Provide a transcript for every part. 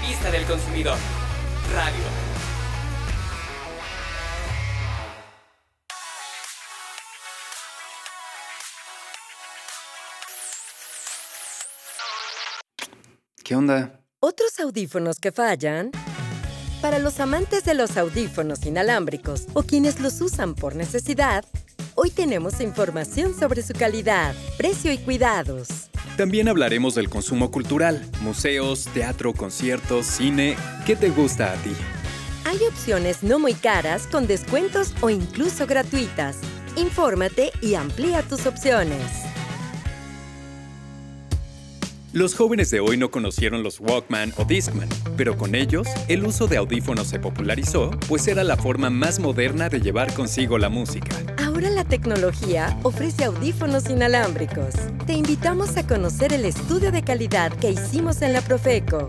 revista del consumidor. Radio. ¿Qué onda? ¿Otros audífonos que fallan? Para los amantes de los audífonos inalámbricos o quienes los usan por necesidad, hoy tenemos información sobre su calidad, precio y cuidados. También hablaremos del consumo cultural, museos, teatro, conciertos, cine. ¿Qué te gusta a ti? Hay opciones no muy caras con descuentos o incluso gratuitas. Infórmate y amplía tus opciones. Los jóvenes de hoy no conocieron los Walkman o Discman, pero con ellos el uso de audífonos se popularizó, pues era la forma más moderna de llevar consigo la música. Ahora la tecnología ofrece audífonos inalámbricos. Te invitamos a conocer el estudio de calidad que hicimos en la Profeco.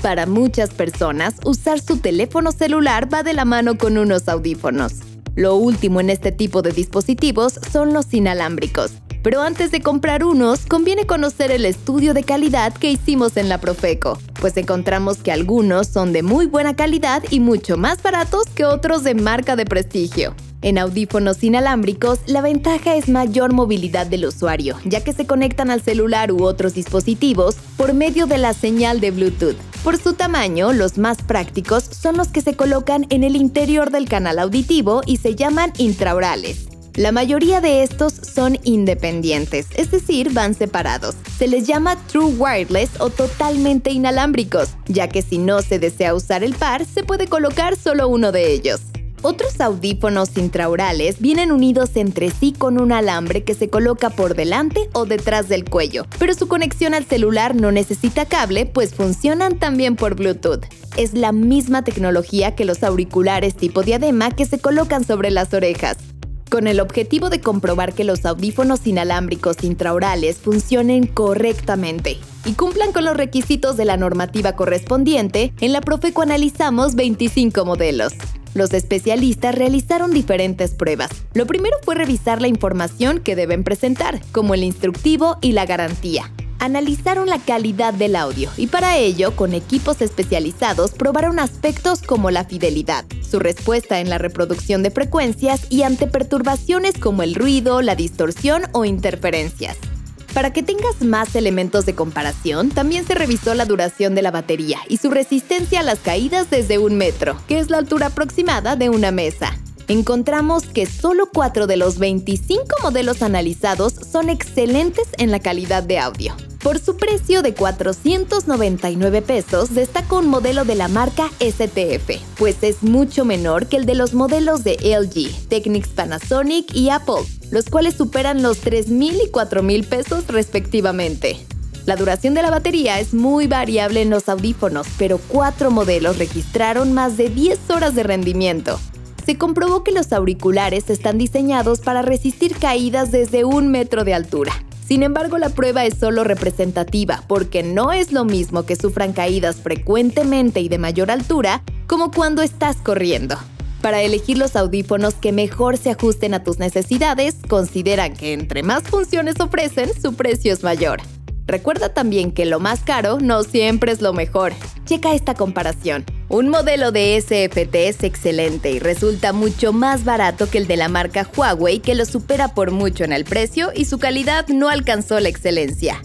Para muchas personas, usar su teléfono celular va de la mano con unos audífonos. Lo último en este tipo de dispositivos son los inalámbricos pero antes de comprar unos, conviene conocer el estudio de calidad que hicimos en la Profeco, pues encontramos que algunos son de muy buena calidad y mucho más baratos que otros de marca de prestigio. En audífonos inalámbricos, la ventaja es mayor movilidad del usuario, ya que se conectan al celular u otros dispositivos por medio de la señal de Bluetooth. Por su tamaño, los más prácticos son los que se colocan en el interior del canal auditivo y se llaman intraorales. La mayoría de estos son independientes, es decir, van separados. Se les llama True Wireless o totalmente inalámbricos, ya que si no se desea usar el par, se puede colocar solo uno de ellos. Otros audífonos intraorales vienen unidos entre sí con un alambre que se coloca por delante o detrás del cuello, pero su conexión al celular no necesita cable, pues funcionan también por Bluetooth. Es la misma tecnología que los auriculares tipo diadema que se colocan sobre las orejas con el objetivo de comprobar que los audífonos inalámbricos intraorales funcionen correctamente y cumplan con los requisitos de la normativa correspondiente, en la Profeco analizamos 25 modelos. Los especialistas realizaron diferentes pruebas. Lo primero fue revisar la información que deben presentar, como el instructivo y la garantía analizaron la calidad del audio y para ello, con equipos especializados, probaron aspectos como la fidelidad, su respuesta en la reproducción de frecuencias y ante perturbaciones como el ruido, la distorsión o interferencias. Para que tengas más elementos de comparación, también se revisó la duración de la batería y su resistencia a las caídas desde un metro, que es la altura aproximada de una mesa. Encontramos que solo 4 de los 25 modelos analizados son excelentes en la calidad de audio. Por su precio de 499 pesos, destaca un modelo de la marca STF, pues es mucho menor que el de los modelos de LG, Technics Panasonic y Apple, los cuales superan los 3.000 y 4.000 pesos respectivamente. La duración de la batería es muy variable en los audífonos, pero cuatro modelos registraron más de 10 horas de rendimiento. Se comprobó que los auriculares están diseñados para resistir caídas desde un metro de altura. Sin embargo, la prueba es solo representativa, porque no es lo mismo que sufran caídas frecuentemente y de mayor altura como cuando estás corriendo. Para elegir los audífonos que mejor se ajusten a tus necesidades, consideran que entre más funciones ofrecen, su precio es mayor. Recuerda también que lo más caro no siempre es lo mejor. Checa esta comparación. Un modelo de SFT es excelente y resulta mucho más barato que el de la marca Huawei que lo supera por mucho en el precio y su calidad no alcanzó la excelencia.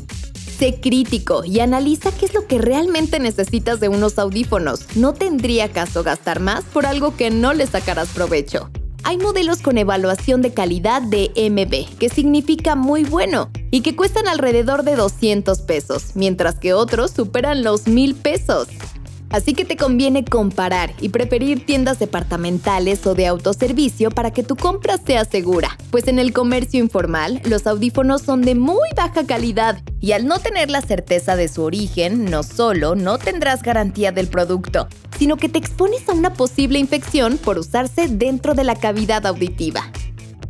Sé crítico y analiza qué es lo que realmente necesitas de unos audífonos. No tendría caso gastar más por algo que no le sacarás provecho. Hay modelos con evaluación de calidad de MB, que significa muy bueno, y que cuestan alrededor de 200 pesos, mientras que otros superan los 1000 pesos. Así que te conviene comparar y preferir tiendas departamentales o de autoservicio para que tu compra sea segura, pues en el comercio informal los audífonos son de muy baja calidad y al no tener la certeza de su origen, no solo no tendrás garantía del producto, sino que te expones a una posible infección por usarse dentro de la cavidad auditiva.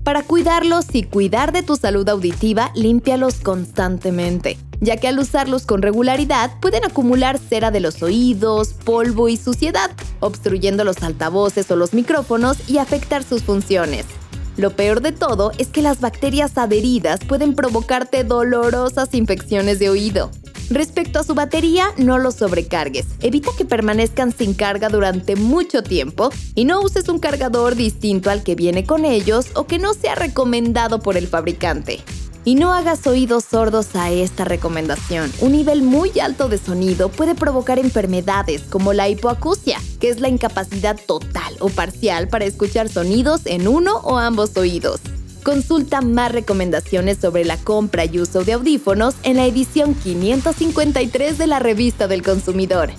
Para cuidarlos y cuidar de tu salud auditiva, límpialos constantemente ya que al usarlos con regularidad pueden acumular cera de los oídos, polvo y suciedad, obstruyendo los altavoces o los micrófonos y afectar sus funciones. Lo peor de todo es que las bacterias adheridas pueden provocarte dolorosas infecciones de oído. Respecto a su batería, no los sobrecargues. Evita que permanezcan sin carga durante mucho tiempo y no uses un cargador distinto al que viene con ellos o que no sea recomendado por el fabricante. Y no hagas oídos sordos a esta recomendación. Un nivel muy alto de sonido puede provocar enfermedades como la hipoacusia, que es la incapacidad total o parcial para escuchar sonidos en uno o ambos oídos. Consulta más recomendaciones sobre la compra y uso de audífonos en la edición 553 de la Revista del Consumidor.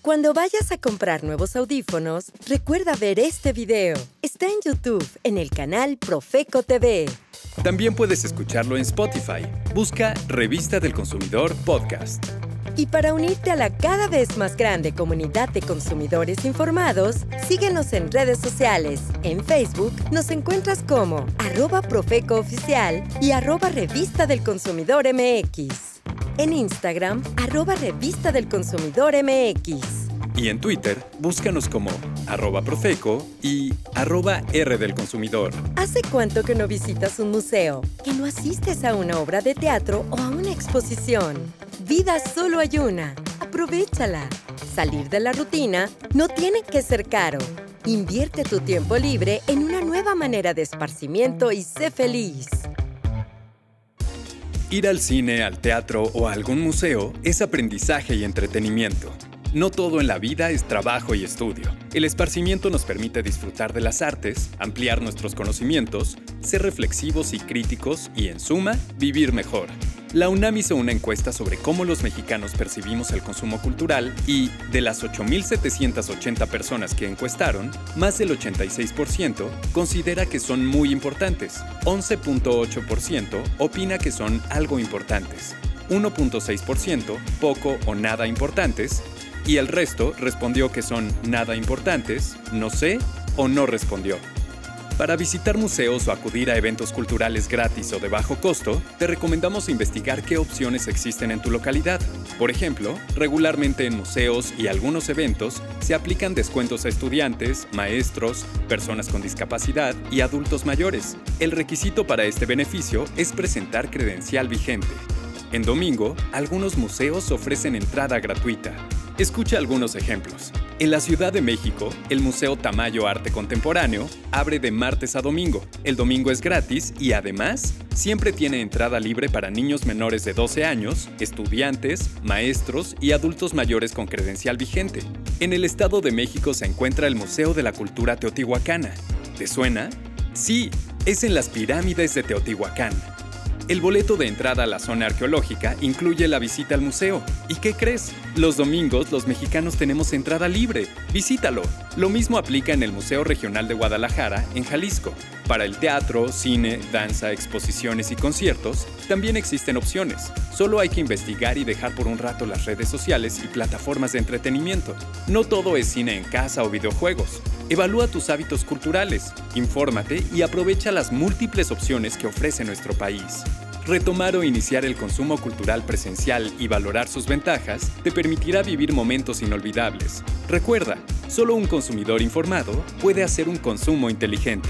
Cuando vayas a comprar nuevos audífonos, recuerda ver este video. Está en YouTube, en el canal Profeco TV. También puedes escucharlo en Spotify. Busca Revista del Consumidor Podcast. Y para unirte a la cada vez más grande comunidad de consumidores informados, síguenos en redes sociales. En Facebook nos encuentras como arroba Profeco Oficial y arroba Revista del Consumidor MX en Instagram, arroba Revista del Consumidor MX. Y en Twitter, búscanos como arroba Profeco y arroba R del Consumidor. ¿Hace cuánto que no visitas un museo? ¿Que no asistes a una obra de teatro o a una exposición? Vida solo hay una. Aprovechala. Salir de la rutina no tiene que ser caro. Invierte tu tiempo libre en una nueva manera de esparcimiento y sé feliz. Ir al cine, al teatro o a algún museo es aprendizaje y entretenimiento. No todo en la vida es trabajo y estudio. El esparcimiento nos permite disfrutar de las artes, ampliar nuestros conocimientos, ser reflexivos y críticos y, en suma, vivir mejor. La UNAM hizo una encuesta sobre cómo los mexicanos percibimos el consumo cultural y, de las 8.780 personas que encuestaron, más del 86% considera que son muy importantes, 11.8% opina que son algo importantes, 1.6% poco o nada importantes, y el resto respondió que son nada importantes, no sé o no respondió. Para visitar museos o acudir a eventos culturales gratis o de bajo costo, te recomendamos investigar qué opciones existen en tu localidad. Por ejemplo, regularmente en museos y algunos eventos se aplican descuentos a estudiantes, maestros, personas con discapacidad y adultos mayores. El requisito para este beneficio es presentar credencial vigente. En domingo, algunos museos ofrecen entrada gratuita. Escucha algunos ejemplos. En la Ciudad de México, el Museo Tamayo Arte Contemporáneo abre de martes a domingo. El domingo es gratis y además siempre tiene entrada libre para niños menores de 12 años, estudiantes, maestros y adultos mayores con credencial vigente. En el Estado de México se encuentra el Museo de la Cultura Teotihuacana. ¿Te suena? Sí, es en las pirámides de Teotihuacán. El boleto de entrada a la zona arqueológica incluye la visita al museo. ¿Y qué crees? Los domingos los mexicanos tenemos entrada libre. Visítalo. Lo mismo aplica en el Museo Regional de Guadalajara, en Jalisco. Para el teatro, cine, danza, exposiciones y conciertos, también existen opciones. Solo hay que investigar y dejar por un rato las redes sociales y plataformas de entretenimiento. No todo es cine en casa o videojuegos. Evalúa tus hábitos culturales, infórmate y aprovecha las múltiples opciones que ofrece nuestro país. Retomar o iniciar el consumo cultural presencial y valorar sus ventajas te permitirá vivir momentos inolvidables. Recuerda, solo un consumidor informado puede hacer un consumo inteligente.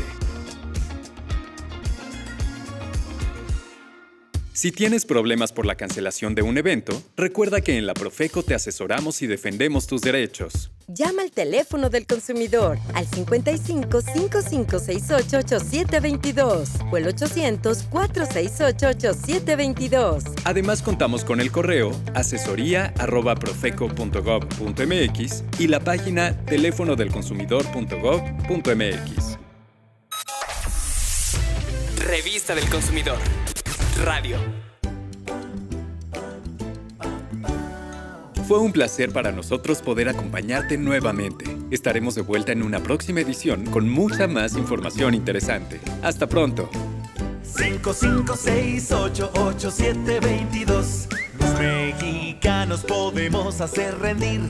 Si tienes problemas por la cancelación de un evento, recuerda que en la Profeco te asesoramos y defendemos tus derechos. Llama al teléfono del consumidor al 55 5568 8722 o el 800 468 8722. Además contamos con el correo asesoría@profeco.gov.mx y la página teléfono del consumidor.gov.mx. Revista del Consumidor. Radio. Fue un placer para nosotros poder acompañarte nuevamente. Estaremos de vuelta en una próxima edición con mucha más información interesante. Hasta pronto. 55688722 Los mexicanos podemos hacer rendir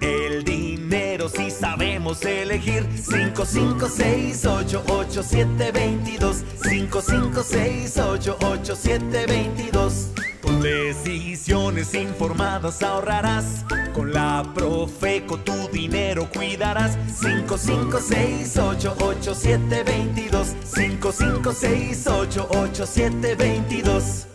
el dinero si sabemos elegir. 55688722 55688722 Con decisiones informadas ahorrarás. Con la Profeco tu dinero cuidarás. 55688722 55688722